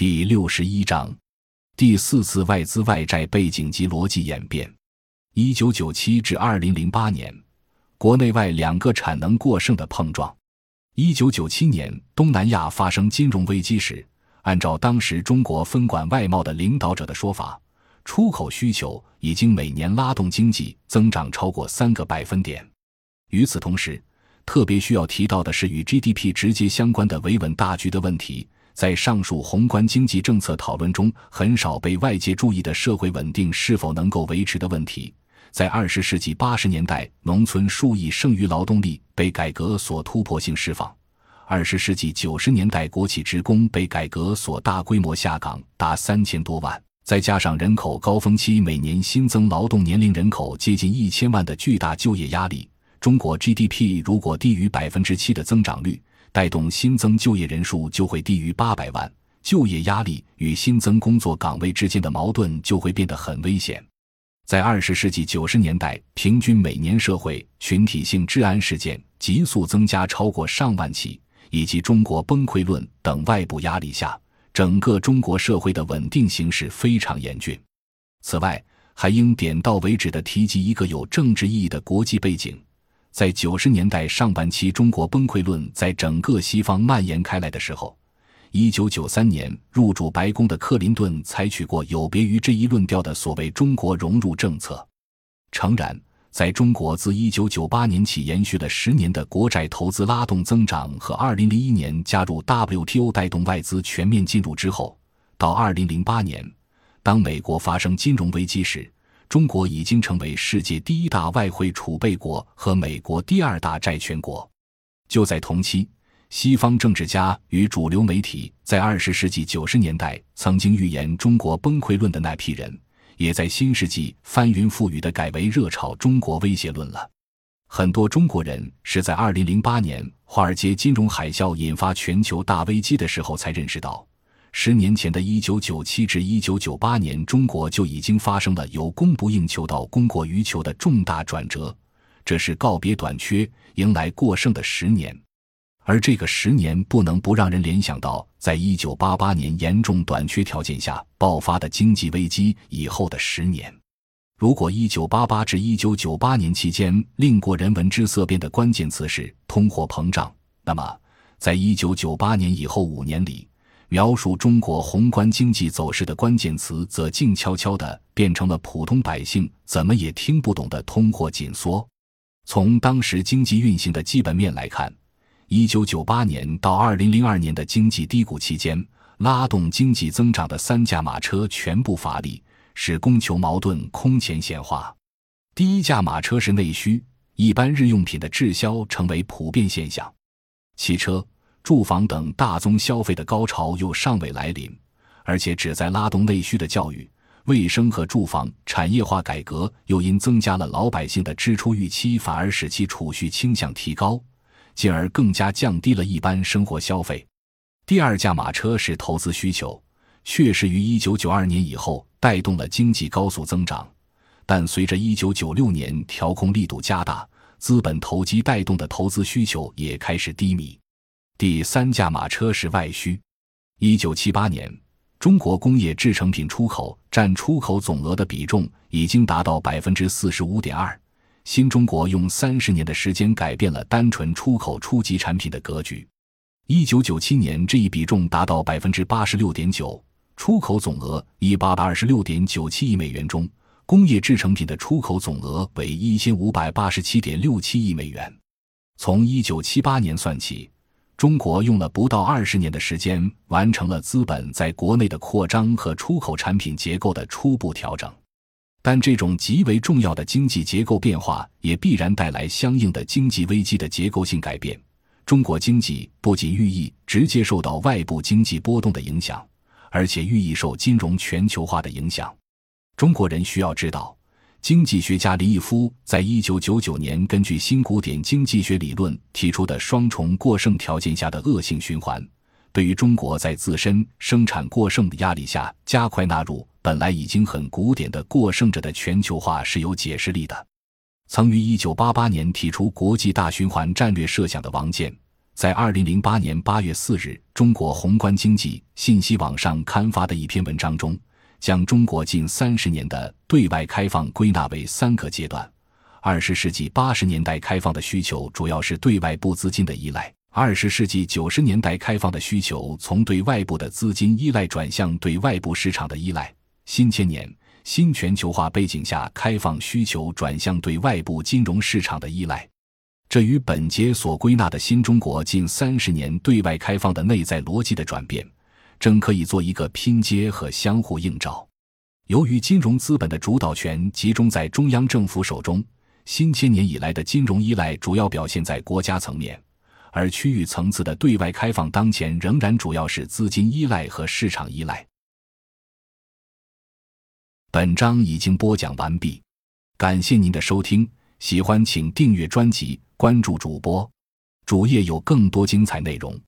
第六十一章，第四次外资外债背景及逻辑演变。一九九七至二零零八年，国内外两个产能过剩的碰撞。一九九七年，东南亚发生金融危机时，按照当时中国分管外贸的领导者的说法，出口需求已经每年拉动经济增长超过三个百分点。与此同时，特别需要提到的是与 GDP 直接相关的维稳大局的问题。在上述宏观经济政策讨论中，很少被外界注意的社会稳定是否能够维持的问题，在二十世纪八十年代，农村数亿剩余劳动力被改革所突破性释放；二十世纪九十年代，国企职工被改革所大规模下岗，达三千多万，再加上人口高峰期每年新增劳动年龄人口接近一千万的巨大就业压力，中国 GDP 如果低于百分之七的增长率。带动新增就业人数就会低于八百万，就业压力与新增工作岗位之间的矛盾就会变得很危险。在二十世纪九十年代，平均每年社会群体性治安事件急速增加，超过上万起，以及中国崩溃论等外部压力下，整个中国社会的稳定形势非常严峻。此外，还应点到为止地提及一个有政治意义的国际背景。在九十年代上半期，中国崩溃论在整个西方蔓延开来的时候，一九九三年入主白宫的克林顿采取过有别于这一论调的所谓“中国融入”政策。诚然，在中国自一九九八年起延续了十年的国债投资拉动增长和二零零一年加入 WTO 带动外资全面进入之后，到二零零八年，当美国发生金融危机时。中国已经成为世界第一大外汇储备国和美国第二大债权国。就在同期，西方政治家与主流媒体在二十世纪九十年代曾经预言中国崩溃论的那批人，也在新世纪翻云覆雨的改为热炒中国威胁论了。很多中国人是在二零零八年华尔街金融海啸引发全球大危机的时候才认识到。十年前的一九九七至一九九八年，中国就已经发生了由供不应求到供过于求的重大转折，这是告别短缺，迎来过剩的十年。而这个十年不能不让人联想到，在一九八八年严重短缺条件下爆发的经济危机以后的十年。如果一九八八至一九九八年期间令国人闻之色变的关键词是通货膨胀，那么在一九九八年以后五年里，描述中国宏观经济走势的关键词，则静悄悄地变成了普通百姓怎么也听不懂的通货紧缩。从当时经济运行的基本面来看，一九九八年到二零零二年的经济低谷期间，拉动经济增长的三驾马车全部乏力，使供求矛盾空前显化。第一驾马车是内需，一般日用品的滞销成为普遍现象，汽车。住房等大宗消费的高潮又尚未来临，而且旨在拉动内需的教育、卫生和住房产业化改革，又因增加了老百姓的支出预期，反而使其储蓄倾向提高，进而更加降低了一般生活消费。第二驾马车是投资需求，确实于一九九二年以后带动了经济高速增长，但随着一九九六年调控力度加大，资本投机带动的投资需求也开始低迷。第三驾马车是外需。一九七八年，中国工业制成品出口占出口总额的比重已经达到百分之四十五点二。新中国用三十年的时间改变了单纯出口初级产品的格局。一九九七年，这一比重达到百分之八十六点九，出口总额一八百二十六点九七亿美元中，工业制成品的出口总额为一千五百八十七点六七亿美元。从一九七八年算起。中国用了不到二十年的时间，完成了资本在国内的扩张和出口产品结构的初步调整。但这种极为重要的经济结构变化，也必然带来相应的经济危机的结构性改变。中国经济不仅寓意直接受到外部经济波动的影响，而且寓意受金融全球化的影响。中国人需要知道。经济学家李毅夫在一九九九年根据新古典经济学理论提出的双重过剩条件下的恶性循环，对于中国在自身生产过剩的压力下加快纳入本来已经很古典的过剩者的全球化是有解释力的。曾于一九八八年提出国际大循环战略设想的王健，在二零零八年八月四日，中国宏观经济信息网上刊发的一篇文章中，将中国近三十年的对外开放归纳为三个阶段。二十世纪八十年代开放的需求主要是对外部资金的依赖，二十世纪九十年代开放的需求从对外部的资金依赖转向对外部市场的依赖。新千年新全球化背景下，开放需求转向对外部金融市场的依赖，这与本节所归纳的新中国近三十年对外开放的内在逻辑的转变，正可以做一个拼接和相互映照。由于金融资本的主导权集中在中央政府手中，新千年以来的金融依赖主要表现在国家层面，而区域层次的对外开放当前仍然主要是资金依赖和市场依赖。本章已经播讲完毕，感谢您的收听，喜欢请订阅专辑，关注主播，主页有更多精彩内容。